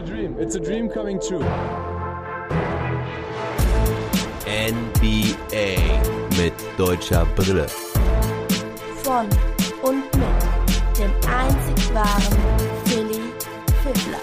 a dream. It's a dream coming true. NBA mit deutscher Brille. Von und mit dem einzig wahren Philly Fiddler.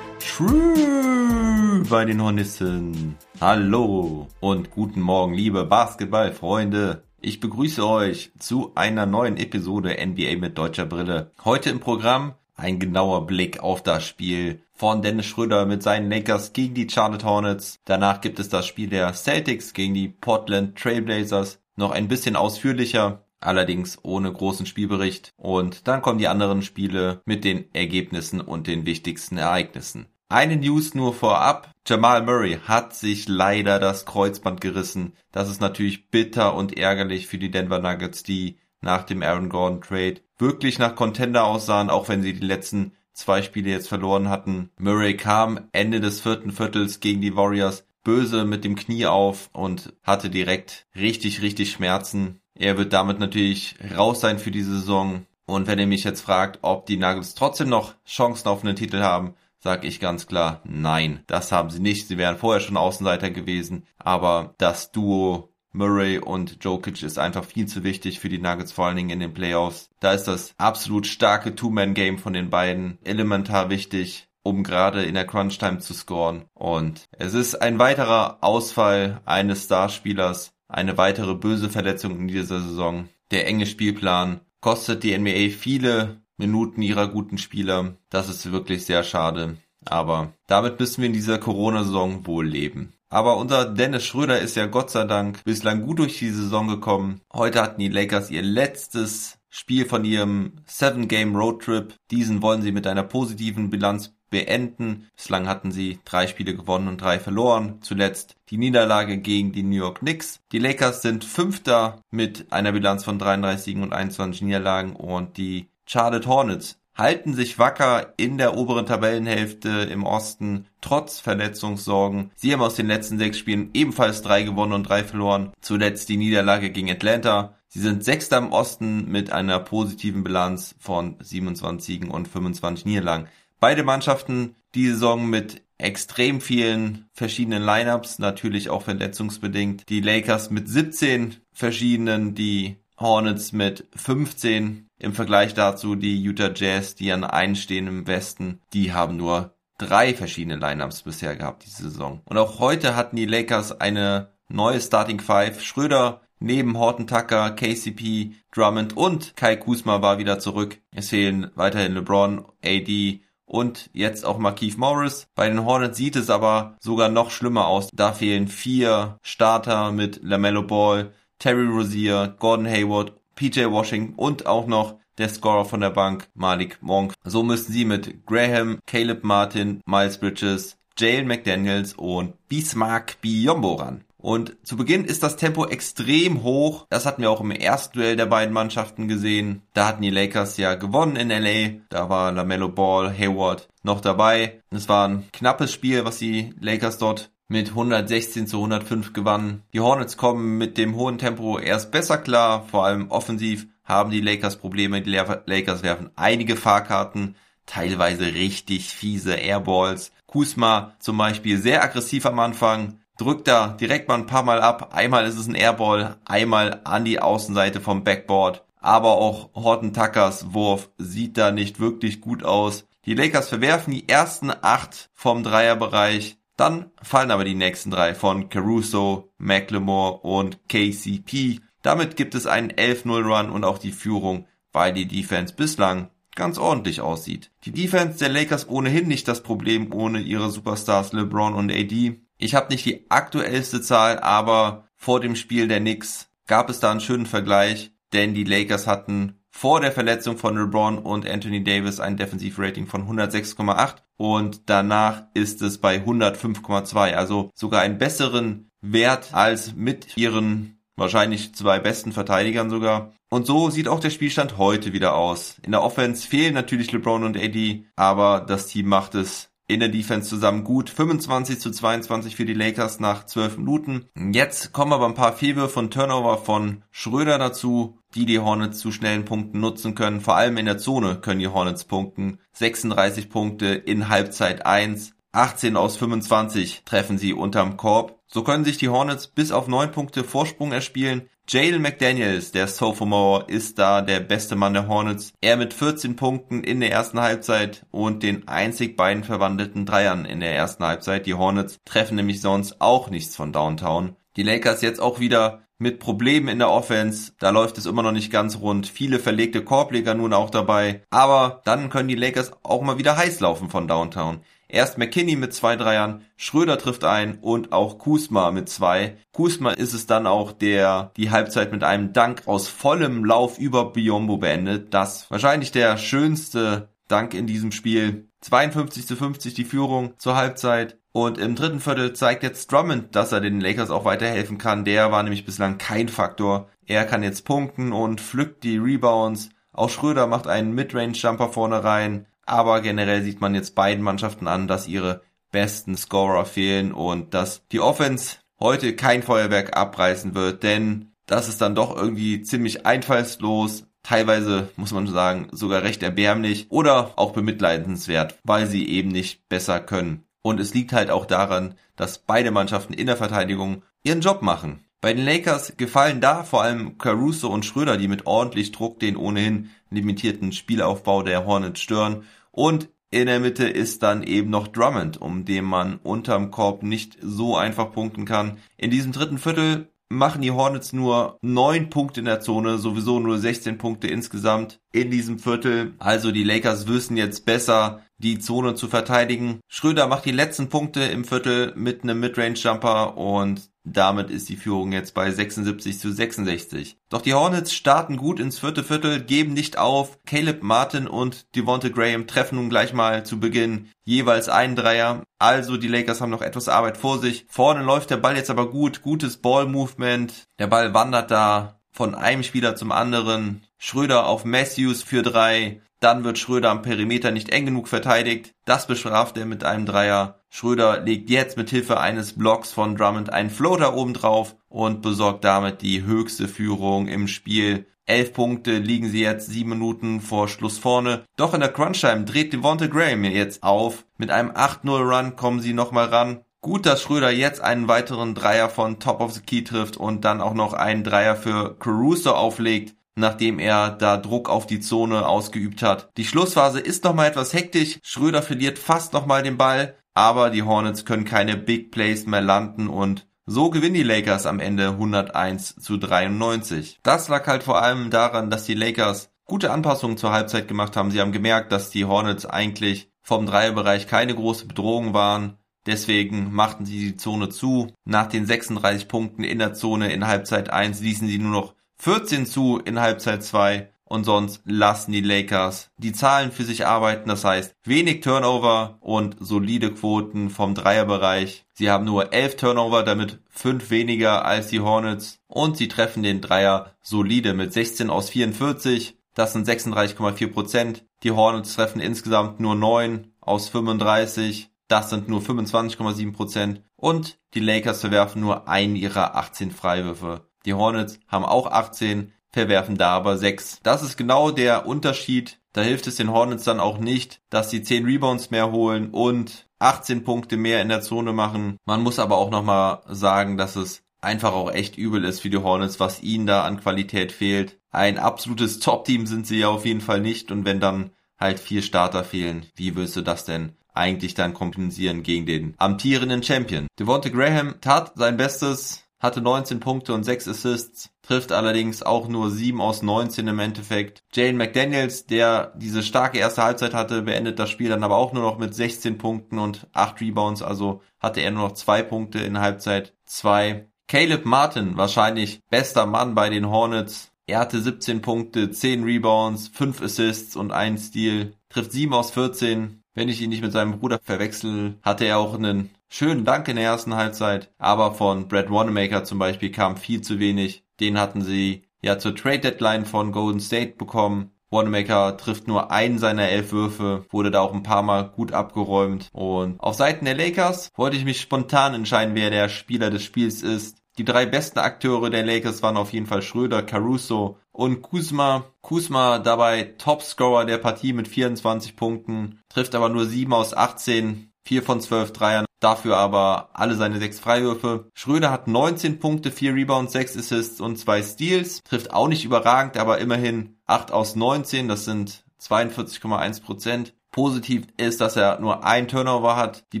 True bei den Hornissen. Hallo und guten Morgen, liebe Basketballfreunde. Ich begrüße euch zu einer neuen Episode NBA mit deutscher Brille. Heute im Programm ein genauer Blick auf das Spiel von Dennis Schröder mit seinen Lakers gegen die Charlotte Hornets. Danach gibt es das Spiel der Celtics gegen die Portland Trailblazers. Noch ein bisschen ausführlicher, allerdings ohne großen Spielbericht. Und dann kommen die anderen Spiele mit den Ergebnissen und den wichtigsten Ereignissen. Eine News nur vorab. Jamal Murray hat sich leider das Kreuzband gerissen. Das ist natürlich bitter und ärgerlich für die Denver Nuggets, die nach dem Aaron Gordon Trade wirklich nach Contender aussahen, auch wenn sie die letzten zwei Spiele jetzt verloren hatten. Murray kam Ende des vierten Viertels gegen die Warriors böse mit dem Knie auf und hatte direkt richtig, richtig Schmerzen. Er wird damit natürlich raus sein für die Saison. Und wenn ihr mich jetzt fragt, ob die Nuggets trotzdem noch Chancen auf einen Titel haben, sage ich ganz klar, nein, das haben sie nicht. Sie wären vorher schon Außenseiter gewesen, aber das Duo Murray und Jokic ist einfach viel zu wichtig für die Nuggets, vor allen Dingen in den Playoffs. Da ist das absolut starke Two-Man-Game von den beiden elementar wichtig, um gerade in der Crunch-Time zu scoren. Und es ist ein weiterer Ausfall eines Starspielers, eine weitere böse Verletzung in dieser Saison. Der enge Spielplan kostet die NBA viele Minuten ihrer guten Spieler. Das ist wirklich sehr schade. Aber damit müssen wir in dieser Corona-Saison wohl leben. Aber unser Dennis Schröder ist ja Gott sei Dank bislang gut durch die Saison gekommen. Heute hatten die Lakers ihr letztes Spiel von ihrem Seven Game Road Trip. Diesen wollen sie mit einer positiven Bilanz beenden. Bislang hatten sie drei Spiele gewonnen und drei verloren. Zuletzt die Niederlage gegen die New York Knicks. Die Lakers sind Fünfter mit einer Bilanz von 33 Siegen und 21 Niederlagen und die Charlotte Hornets halten sich wacker in der oberen Tabellenhälfte im Osten, trotz Verletzungssorgen. Sie haben aus den letzten sechs Spielen ebenfalls drei gewonnen und drei verloren. Zuletzt die Niederlage gegen Atlanta. Sie sind Sechster im Osten mit einer positiven Bilanz von 27 Siegen und 25 Niederlagen. Beide Mannschaften die Saison mit extrem vielen verschiedenen Lineups, natürlich auch verletzungsbedingt. Die Lakers mit 17 verschiedenen, die Hornets mit 15 im Vergleich dazu die Utah Jazz, die an einen stehen im Westen, die haben nur drei verschiedene Lineups bisher gehabt diese Saison. Und auch heute hatten die Lakers eine neue Starting Five. Schröder neben Horton Tucker, KCP, Drummond und Kai Kusma war wieder zurück. Es fehlen weiterhin LeBron, AD und jetzt auch Markeith Morris. Bei den Hornets sieht es aber sogar noch schlimmer aus. Da fehlen vier Starter mit LaMelo Ball, Terry Rozier, Gordon Hayward PJ Washington und auch noch der Scorer von der Bank, Malik Monk. So müssten sie mit Graham, Caleb Martin, Miles Bridges, Jalen McDaniels und Bismarck Biombo ran. Und zu Beginn ist das Tempo extrem hoch. Das hatten wir auch im ersten Duell der beiden Mannschaften gesehen. Da hatten die Lakers ja gewonnen in LA. Da war LaMelo Ball, Hayward noch dabei. Es war ein knappes Spiel, was die Lakers dort mit 116 zu 105 gewannen. Die Hornets kommen mit dem hohen Tempo erst besser klar, vor allem offensiv haben die Lakers Probleme. Die Lakers werfen einige Fahrkarten, teilweise richtig fiese Airballs. Kusma zum Beispiel sehr aggressiv am Anfang, drückt da direkt mal ein paar Mal ab. Einmal ist es ein Airball, einmal an die Außenseite vom Backboard. Aber auch Horton Tuckers Wurf sieht da nicht wirklich gut aus. Die Lakers verwerfen die ersten acht vom Dreierbereich. Dann fallen aber die nächsten drei von Caruso, McLemore und KCP. Damit gibt es einen 11-0-Run und auch die Führung, weil die Defense bislang ganz ordentlich aussieht. Die Defense der Lakers ohnehin nicht das Problem ohne ihre Superstars LeBron und AD. Ich habe nicht die aktuellste Zahl, aber vor dem Spiel der Knicks gab es da einen schönen Vergleich, denn die Lakers hatten vor der Verletzung von LeBron und Anthony Davis ein Defensivrating von 106,8 und danach ist es bei 105,2, also sogar einen besseren Wert als mit ihren wahrscheinlich zwei besten Verteidigern sogar. Und so sieht auch der Spielstand heute wieder aus. In der Offense fehlen natürlich LeBron und AD, aber das Team macht es in der Defense zusammen gut. 25 zu 22 für die Lakers nach 12 Minuten. Jetzt kommen aber ein paar Fehlwürfe von Turnover von Schröder dazu, die die Hornets zu schnellen Punkten nutzen können. Vor allem in der Zone können die Hornets punkten. 36 Punkte in Halbzeit 1. 18 aus 25 treffen sie unterm Korb. So können sich die Hornets bis auf 9 Punkte Vorsprung erspielen. Jalen McDaniels, der Sophomore, ist da der beste Mann der Hornets. Er mit 14 Punkten in der ersten Halbzeit und den einzig beiden verwandelten Dreiern in der ersten Halbzeit. Die Hornets treffen nämlich sonst auch nichts von Downtown. Die Lakers jetzt auch wieder mit Problemen in der Offense. Da läuft es immer noch nicht ganz rund. Viele verlegte Korbleger nun auch dabei. Aber dann können die Lakers auch mal wieder heiß laufen von Downtown. Erst McKinney mit zwei Dreiern, Schröder trifft ein und auch Kusma mit zwei. Kusma ist es dann auch, der die Halbzeit mit einem Dank aus vollem Lauf über Biombo beendet. Das wahrscheinlich der schönste Dank in diesem Spiel. 52 zu 50 die Führung zur Halbzeit. Und im dritten Viertel zeigt jetzt Drummond, dass er den Lakers auch weiterhelfen kann. Der war nämlich bislang kein Faktor. Er kann jetzt punkten und pflückt die Rebounds. Auch Schröder macht einen Midrange-Jumper vorne rein. Aber generell sieht man jetzt beiden Mannschaften an, dass ihre besten Scorer fehlen und dass die Offense heute kein Feuerwerk abreißen wird, denn das ist dann doch irgendwie ziemlich einfallslos, teilweise muss man sagen sogar recht erbärmlich oder auch bemitleidenswert, weil sie eben nicht besser können. Und es liegt halt auch daran, dass beide Mannschaften in der Verteidigung ihren Job machen. Bei den Lakers gefallen da vor allem Caruso und Schröder, die mit ordentlich Druck den ohnehin limitierten Spielaufbau der Hornets stören. Und in der Mitte ist dann eben noch Drummond, um den man unterm Korb nicht so einfach punkten kann. In diesem dritten Viertel machen die Hornets nur neun Punkte in der Zone, sowieso nur 16 Punkte insgesamt in diesem Viertel. Also die Lakers wissen jetzt besser, die Zone zu verteidigen. Schröder macht die letzten Punkte im Viertel mit einem Midrange-Jumper und damit ist die Führung jetzt bei 76 zu 66. Doch die Hornets starten gut ins vierte Viertel, geben nicht auf. Caleb Martin und Devonte Graham treffen nun gleich mal zu Beginn jeweils einen Dreier. Also die Lakers haben noch etwas Arbeit vor sich. Vorne läuft der Ball jetzt aber gut. Gutes Ball-Movement. Der Ball wandert da von einem Spieler zum anderen. Schröder auf Matthews für drei. Dann wird Schröder am Perimeter nicht eng genug verteidigt. Das bestraft er mit einem Dreier. Schröder legt jetzt mit Hilfe eines Blocks von Drummond einen Floater obendrauf und besorgt damit die höchste Führung im Spiel. Elf Punkte liegen sie jetzt sieben Minuten vor Schluss vorne. Doch in der Crunchtime dreht Devonte Graham jetzt auf. Mit einem 8-0-Run kommen sie nochmal ran. Gut, dass Schröder jetzt einen weiteren Dreier von Top of the Key trifft und dann auch noch einen Dreier für Caruso auflegt nachdem er da Druck auf die Zone ausgeübt hat. Die Schlussphase ist nochmal etwas hektisch. Schröder verliert fast nochmal den Ball, aber die Hornets können keine Big Plays mehr landen und so gewinnen die Lakers am Ende 101 zu 93. Das lag halt vor allem daran, dass die Lakers gute Anpassungen zur Halbzeit gemacht haben. Sie haben gemerkt, dass die Hornets eigentlich vom Dreierbereich keine große Bedrohung waren. Deswegen machten sie die Zone zu. Nach den 36 Punkten in der Zone in Halbzeit 1 ließen sie nur noch 14 zu in Halbzeit 2 und sonst lassen die Lakers die Zahlen für sich arbeiten. Das heißt, wenig Turnover und solide Quoten vom Dreierbereich. Sie haben nur 11 Turnover, damit 5 weniger als die Hornets und sie treffen den Dreier solide mit 16 aus 44. Das sind 36,4 Prozent. Die Hornets treffen insgesamt nur 9 aus 35. Das sind nur 25,7 Prozent. Und die Lakers verwerfen nur einen ihrer 18 Freiwürfe. Die Hornets haben auch 18, verwerfen da aber 6. Das ist genau der Unterschied. Da hilft es den Hornets dann auch nicht, dass sie 10 Rebounds mehr holen und 18 Punkte mehr in der Zone machen. Man muss aber auch nochmal sagen, dass es einfach auch echt übel ist für die Hornets, was ihnen da an Qualität fehlt. Ein absolutes Top-Team sind sie ja auf jeden Fall nicht und wenn dann halt vier Starter fehlen, wie willst du das denn eigentlich dann kompensieren gegen den amtierenden Champion? Devonte Graham tat sein Bestes, hatte 19 Punkte und 6 Assists, trifft allerdings auch nur 7 aus 19 im Endeffekt. Jane McDaniels, der diese starke erste Halbzeit hatte, beendet das Spiel dann aber auch nur noch mit 16 Punkten und 8 Rebounds, also hatte er nur noch 2 Punkte in Halbzeit 2. Caleb Martin, wahrscheinlich bester Mann bei den Hornets. Er hatte 17 Punkte, 10 Rebounds, 5 Assists und 1 Steal, trifft 7 aus 14. Wenn ich ihn nicht mit seinem Bruder verwechsel, hatte er auch einen schönen Dank in der ersten Halbzeit, aber von Brad Wanamaker zum Beispiel kam viel zu wenig. Den hatten sie ja zur Trade Deadline von Golden State bekommen. Wanamaker trifft nur einen seiner elf Würfe, wurde da auch ein paar Mal gut abgeräumt. Und auf Seiten der Lakers wollte ich mich spontan entscheiden, wer der Spieler des Spiels ist. Die drei besten Akteure der Lakers waren auf jeden Fall Schröder, Caruso und Kuzma. Kuzma dabei Topscorer der Partie mit 24 Punkten, trifft aber nur 7 aus 18, 4 von 12 Dreiern, dafür aber alle seine 6 Freiwürfe. Schröder hat 19 Punkte, 4 Rebounds, 6 Assists und 2 Steals, trifft auch nicht überragend, aber immerhin 8 aus 19, das sind 42,1 Prozent. Positiv ist, dass er nur ein Turnover hat. Die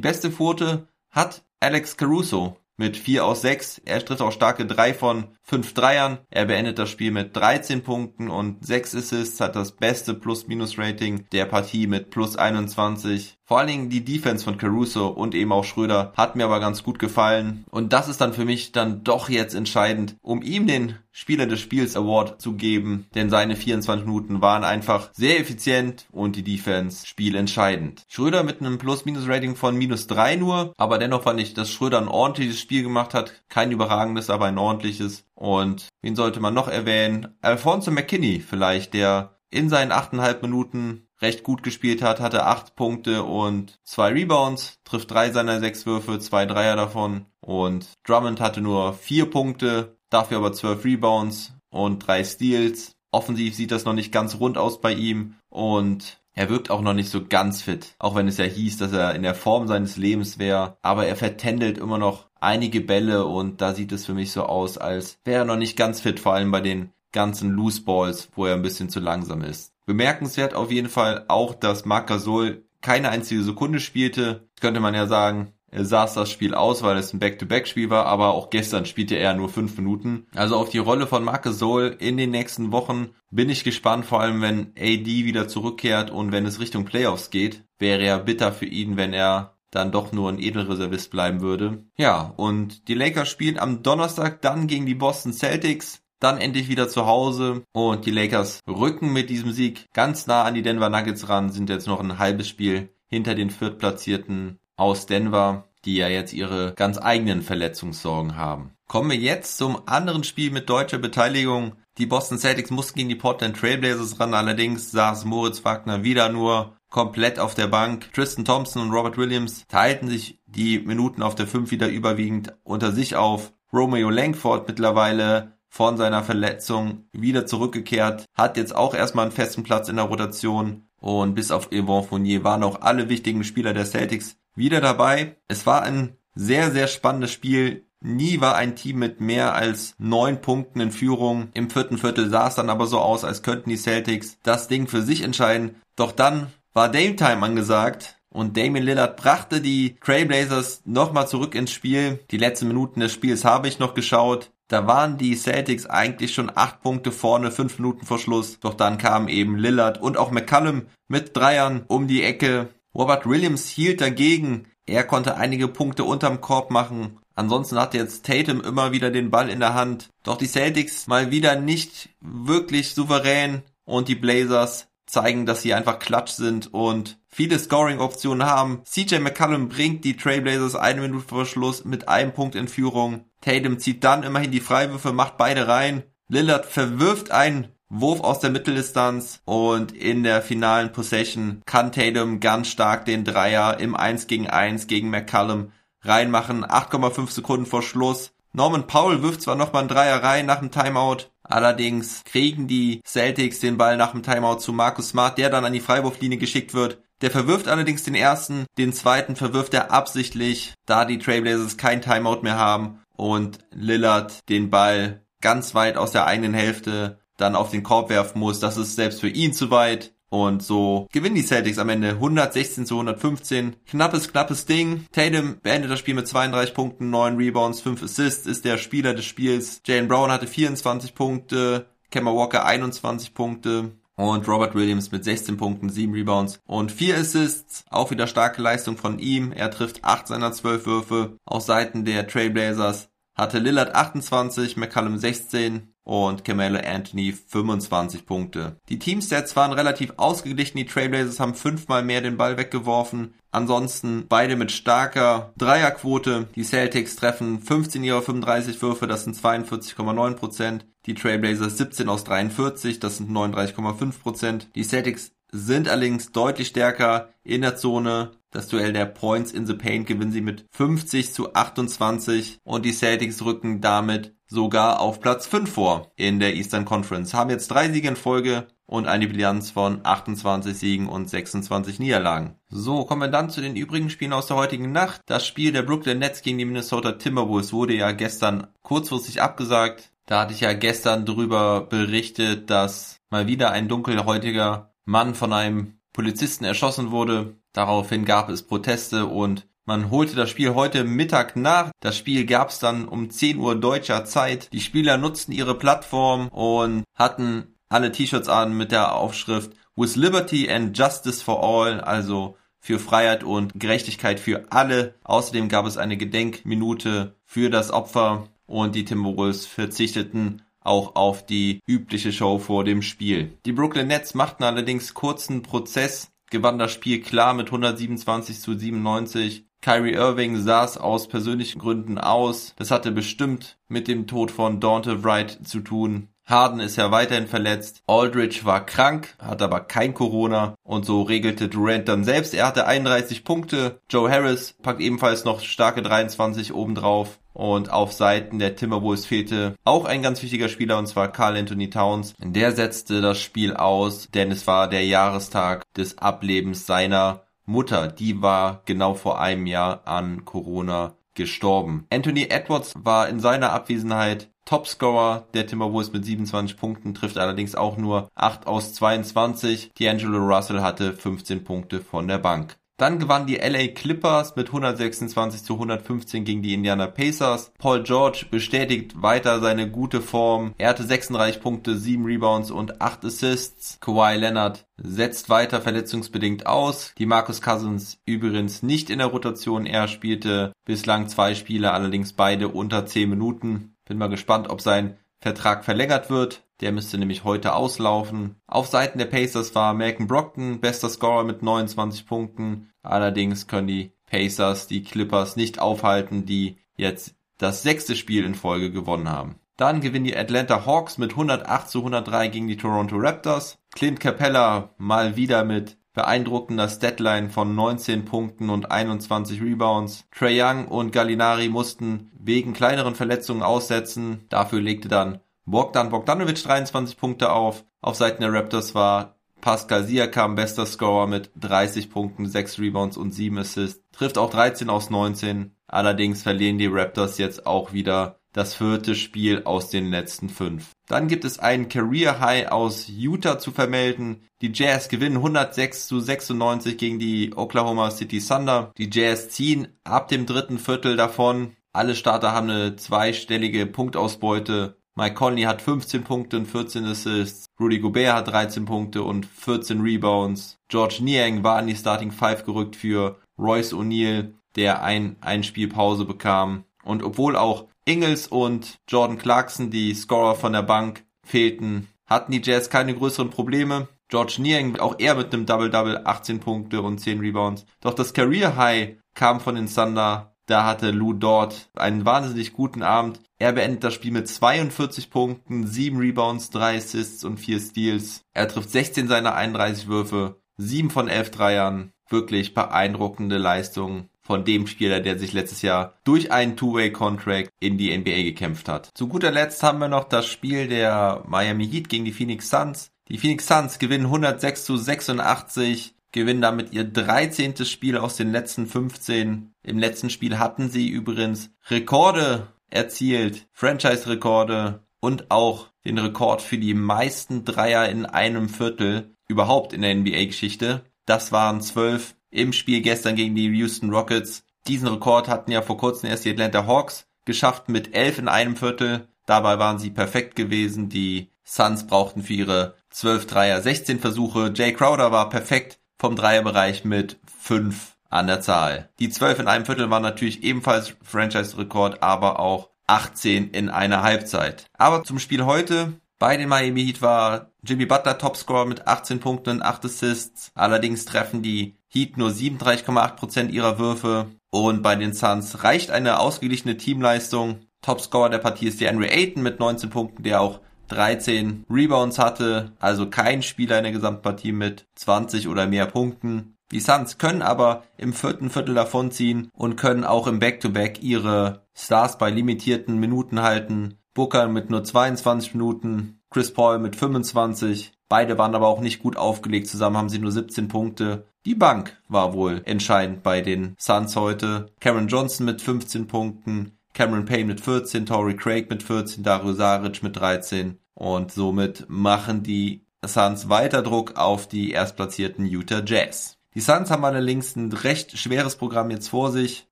beste Quote hat Alex Caruso mit 4 aus 6. Er trifft auch starke 3 von 5 Dreiern. Er beendet das Spiel mit 13 Punkten und 6 Assists, hat das beste Plus-Minus-Rating der Partie mit plus 21. Vor allen Dingen die Defense von Caruso und eben auch Schröder hat mir aber ganz gut gefallen. Und das ist dann für mich dann doch jetzt entscheidend, um ihm den Spieler des Spiels Award zu geben, denn seine 24 Minuten waren einfach sehr effizient und die Defense spielentscheidend. Schröder mit einem Plus-Minus-Rating von minus 3 nur, aber dennoch fand ich, dass Schröder ein ordentliches Spiel gemacht hat. Kein überragendes, aber ein ordentliches. Und wen sollte man noch erwähnen? Alfonso McKinney vielleicht, der in seinen 8,5 Minuten recht gut gespielt hat, hatte 8 Punkte und 2 Rebounds, trifft 3 seiner 6 Würfe, 2 Dreier davon. Und Drummond hatte nur 4 Punkte, dafür aber 12 Rebounds und 3 Steals. Offensiv sieht das noch nicht ganz rund aus bei ihm und er wirkt auch noch nicht so ganz fit, auch wenn es ja hieß, dass er in der Form seines Lebens wäre, aber er vertändelt immer noch einige Bälle und da sieht es für mich so aus, als wäre er noch nicht ganz fit, vor allem bei den ganzen Loose Balls, wo er ein bisschen zu langsam ist. Bemerkenswert auf jeden Fall auch, dass Marc Gasol keine einzige Sekunde spielte. Könnte man ja sagen, saß das Spiel aus, weil es ein Back-to-Back-Spiel war, aber auch gestern spielte er nur fünf Minuten. Also auf die Rolle von Marc Gasol in den nächsten Wochen bin ich gespannt, vor allem wenn AD wieder zurückkehrt und wenn es Richtung Playoffs geht. Wäre ja bitter für ihn, wenn er dann doch nur ein Edelreservist bleiben würde. Ja, und die Lakers spielen am Donnerstag dann gegen die Boston Celtics dann endlich wieder zu Hause und die Lakers rücken mit diesem Sieg ganz nah an die Denver Nuggets ran, sind jetzt noch ein halbes Spiel hinter den Viertplatzierten aus Denver, die ja jetzt ihre ganz eigenen Verletzungssorgen haben. Kommen wir jetzt zum anderen Spiel mit deutscher Beteiligung. Die Boston Celtics mussten gegen die Portland Trailblazers ran, allerdings saß Moritz Wagner wieder nur komplett auf der Bank. Tristan Thompson und Robert Williams teilten sich die Minuten auf der 5 wieder überwiegend unter sich auf. Romeo Langford mittlerweile von seiner Verletzung wieder zurückgekehrt, hat jetzt auch erstmal einen festen Platz in der Rotation und bis auf Yvonne Fournier waren auch alle wichtigen Spieler der Celtics wieder dabei. Es war ein sehr, sehr spannendes Spiel. Nie war ein Team mit mehr als neun Punkten in Führung. Im vierten Viertel sah es dann aber so aus, als könnten die Celtics das Ding für sich entscheiden. Doch dann war Dame Time angesagt und Damien Lillard brachte die Trailblazers nochmal zurück ins Spiel. Die letzten Minuten des Spiels habe ich noch geschaut. Da waren die Celtics eigentlich schon acht Punkte vorne, fünf Minuten vor Schluss. Doch dann kamen eben Lillard und auch McCallum mit Dreiern um die Ecke. Robert Williams hielt dagegen. Er konnte einige Punkte unterm Korb machen. Ansonsten hatte jetzt Tatum immer wieder den Ball in der Hand. Doch die Celtics mal wieder nicht wirklich souverän und die Blazers zeigen, dass sie einfach klatsch sind und viele Scoring-Optionen haben. CJ McCallum bringt die Trailblazers eine Minute vor Schluss mit einem Punkt in Führung. Tatum zieht dann immerhin die Freiwürfe, macht beide rein. Lillard verwirft einen Wurf aus der Mitteldistanz und in der finalen Possession kann Tatum ganz stark den Dreier im 1 gegen 1 gegen McCallum reinmachen. 8,5 Sekunden vor Schluss. Norman Powell wirft zwar nochmal einen Dreier rein nach dem Timeout, allerdings kriegen die Celtics den Ball nach dem Timeout zu Marcus Smart, der dann an die Freiwurflinie geschickt wird. Der verwirft allerdings den ersten, den zweiten verwirft er absichtlich, da die Trailblazers kein Timeout mehr haben und Lillard den Ball ganz weit aus der eigenen Hälfte dann auf den Korb werfen muss. Das ist selbst für ihn zu weit. Und so gewinnen die Celtics am Ende 116 zu 115. Knappes, knappes Ding. Tatum beendet das Spiel mit 32 Punkten, 9 Rebounds, 5 Assists, ist der Spieler des Spiels. Jalen Brown hatte 24 Punkte, Kemba Walker 21 Punkte. Und Robert Williams mit 16 Punkten, 7 Rebounds und 4 Assists. Auch wieder starke Leistung von ihm. Er trifft 8 seiner 12 Würfe. Auf Seiten der Trailblazers hatte Lillard 28, McCallum 16, und Camelo Anthony 25 Punkte. Die Teamstats waren relativ ausgeglichen. Die Trailblazers haben fünfmal mehr den Ball weggeworfen. Ansonsten beide mit starker Dreierquote. Die Celtics treffen 15 ihrer 35 Würfe, das sind 42,9 Prozent. Die Trailblazers 17 aus 43, das sind 39,5 Prozent. Die Celtics sind allerdings deutlich stärker in der Zone. Das Duell der Points in the Paint gewinnen sie mit 50 zu 28 und die Celtics rücken damit sogar auf Platz 5 vor in der Eastern Conference. Haben jetzt drei Siege in Folge und eine Bilanz von 28 Siegen und 26 Niederlagen. So, kommen wir dann zu den übrigen Spielen aus der heutigen Nacht. Das Spiel der Brooklyn Nets gegen die Minnesota Timberwolves wurde ja gestern kurzfristig abgesagt. Da hatte ich ja gestern darüber berichtet, dass mal wieder ein dunkelhäutiger Mann von einem Polizisten erschossen wurde. Daraufhin gab es Proteste und man holte das Spiel heute Mittag nach. Das Spiel gab es dann um 10 Uhr deutscher Zeit. Die Spieler nutzten ihre Plattform und hatten alle T-Shirts an mit der Aufschrift With Liberty and Justice for All, also für Freiheit und Gerechtigkeit für alle. Außerdem gab es eine Gedenkminute für das Opfer und die Timberwolves verzichteten auch auf die übliche Show vor dem Spiel. Die Brooklyn Nets machten allerdings kurzen Prozess, gewann das Spiel klar mit 127 zu 97. Kyrie Irving saß aus persönlichen Gründen aus. Das hatte bestimmt mit dem Tod von Dante Wright zu tun. Harden ist ja weiterhin verletzt. Aldridge war krank, hat aber kein Corona. Und so regelte Durant dann selbst. Er hatte 31 Punkte. Joe Harris packt ebenfalls noch starke 23 obendrauf. Und auf Seiten der Timberwolves fehlte auch ein ganz wichtiger Spieler, und zwar Carl Anthony Towns. Der setzte das Spiel aus, denn es war der Jahrestag des Ablebens seiner Mutter. Die war genau vor einem Jahr an Corona gestorben. Anthony Edwards war in seiner Abwesenheit Topscorer der Timberwolves mit 27 Punkten, trifft allerdings auch nur 8 aus 22. D'Angelo Russell hatte 15 Punkte von der Bank. Dann gewannen die LA Clippers mit 126 zu 115 gegen die Indiana Pacers. Paul George bestätigt weiter seine gute Form. Er hatte 36 Punkte, 7 Rebounds und 8 Assists. Kawhi Leonard setzt weiter verletzungsbedingt aus. Die Marcus Cousins übrigens nicht in der Rotation. Er spielte bislang zwei Spiele, allerdings beide unter 10 Minuten. Bin mal gespannt, ob sein Vertrag verlängert wird. Der müsste nämlich heute auslaufen. Auf Seiten der Pacers war Malcolm Brockton bester Scorer mit 29 Punkten. Allerdings können die Pacers die Clippers nicht aufhalten, die jetzt das sechste Spiel in Folge gewonnen haben. Dann gewinnen die Atlanta Hawks mit 108 zu 103 gegen die Toronto Raptors. Clint Capella mal wieder mit beeindruckender Statline von 19 Punkten und 21 Rebounds. Trey Young und Gallinari mussten wegen kleineren Verletzungen aussetzen. Dafür legte dann Bogdan Bogdanovic 23 Punkte auf. Auf Seiten der Raptors war Pascal Siakam bester Scorer mit 30 Punkten, 6 Rebounds und 7 Assists. Trifft auch 13 aus 19. Allerdings verlieren die Raptors jetzt auch wieder das vierte Spiel aus den letzten fünf. Dann gibt es einen Career High aus Utah zu vermelden. Die Jazz gewinnen 106 zu 96 gegen die Oklahoma City Thunder. Die Jazz ziehen ab dem dritten Viertel davon. Alle Starter haben eine zweistellige Punktausbeute. Mike Conley hat 15 Punkte und 14 Assists. Rudy Gobert hat 13 Punkte und 14 Rebounds. George Niang war in die Starting Five gerückt für Royce O'Neal, der ein, ein Spielpause bekam. Und obwohl auch Ingles und Jordan Clarkson, die Scorer von der Bank, fehlten, hatten die Jazz keine größeren Probleme. George Niang, auch er mit einem Double-Double, 18 Punkte und 10 Rebounds. Doch das Career High kam von den Thunder da hatte Lou Dort einen wahnsinnig guten Abend. Er beendet das Spiel mit 42 Punkten, 7 Rebounds, 3 Assists und 4 Steals. Er trifft 16 seiner 31 Würfe, 7 von 11 Dreiern. Wirklich beeindruckende Leistung von dem Spieler, der sich letztes Jahr durch einen Two-Way-Contract in die NBA gekämpft hat. Zu guter Letzt haben wir noch das Spiel der Miami Heat gegen die Phoenix Suns. Die Phoenix Suns gewinnen 106 zu 86 gewinnen damit ihr 13. Spiel aus den letzten 15. Im letzten Spiel hatten sie übrigens Rekorde erzielt, Franchise-Rekorde und auch den Rekord für die meisten Dreier in einem Viertel überhaupt in der NBA-Geschichte. Das waren zwölf im Spiel gestern gegen die Houston Rockets. Diesen Rekord hatten ja vor kurzem erst die Atlanta Hawks geschafft mit elf in einem Viertel. Dabei waren sie perfekt gewesen. Die Suns brauchten für ihre 12 Dreier 16 Versuche. Jay Crowder war perfekt vom Dreierbereich mit fünf an der Zahl. Die zwölf in einem Viertel waren natürlich ebenfalls Franchise-Rekord, aber auch 18 in einer Halbzeit. Aber zum Spiel heute. Bei den Miami Heat war Jimmy Butler Topscorer mit 18 Punkten und 8 Assists. Allerdings treffen die Heat nur 37,8% ihrer Würfe. Und bei den Suns reicht eine ausgeglichene Teamleistung. Topscorer der Partie ist der Henry Ayton mit 19 Punkten, der auch 13 Rebounds hatte, also kein Spieler in der Gesamtpartie mit 20 oder mehr Punkten. Die Suns können aber im vierten Viertel davonziehen und können auch im Back-to-Back -Back ihre Stars bei limitierten Minuten halten. Booker mit nur 22 Minuten, Chris Paul mit 25. Beide waren aber auch nicht gut aufgelegt. Zusammen haben sie nur 17 Punkte. Die Bank war wohl entscheidend bei den Suns heute. Cameron Johnson mit 15 Punkten, Cameron Payne mit 14, Torrey Craig mit 14, Dario Saric mit 13. Und somit machen die Suns weiter Druck auf die erstplatzierten Utah Jazz. Die Suns haben allerdings ein recht schweres Programm jetzt vor sich.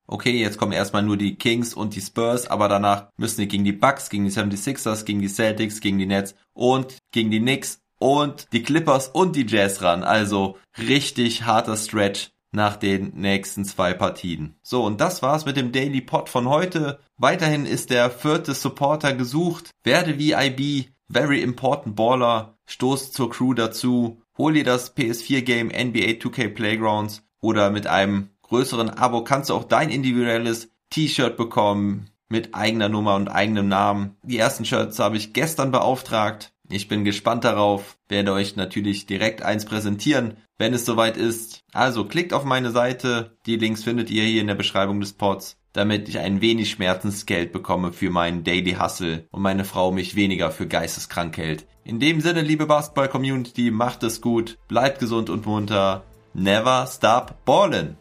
Okay, jetzt kommen erstmal nur die Kings und die Spurs, aber danach müssen sie gegen die Bucks, gegen die 76ers, gegen die Celtics, gegen die Nets und gegen die Knicks und die Clippers und die Jazz ran. Also richtig harter Stretch nach den nächsten zwei Partien. So, und das war's mit dem Daily Pod von heute. Weiterhin ist der vierte Supporter gesucht. Werde VIB, Very Important Baller, stoß zur Crew dazu Hol dir das PS4-Game NBA 2K Playgrounds oder mit einem größeren Abo kannst du auch dein individuelles T-Shirt bekommen mit eigener Nummer und eigenem Namen. Die ersten Shirts habe ich gestern beauftragt. Ich bin gespannt darauf, werde euch natürlich direkt eins präsentieren, wenn es soweit ist. Also klickt auf meine Seite, die Links findet ihr hier in der Beschreibung des Pods, damit ich ein wenig Schmerzensgeld bekomme für meinen Daily Hustle und meine Frau mich weniger für geisteskrank hält. In dem Sinne, liebe Basketball-Community, macht es gut, bleibt gesund und munter. Never stop ballin'.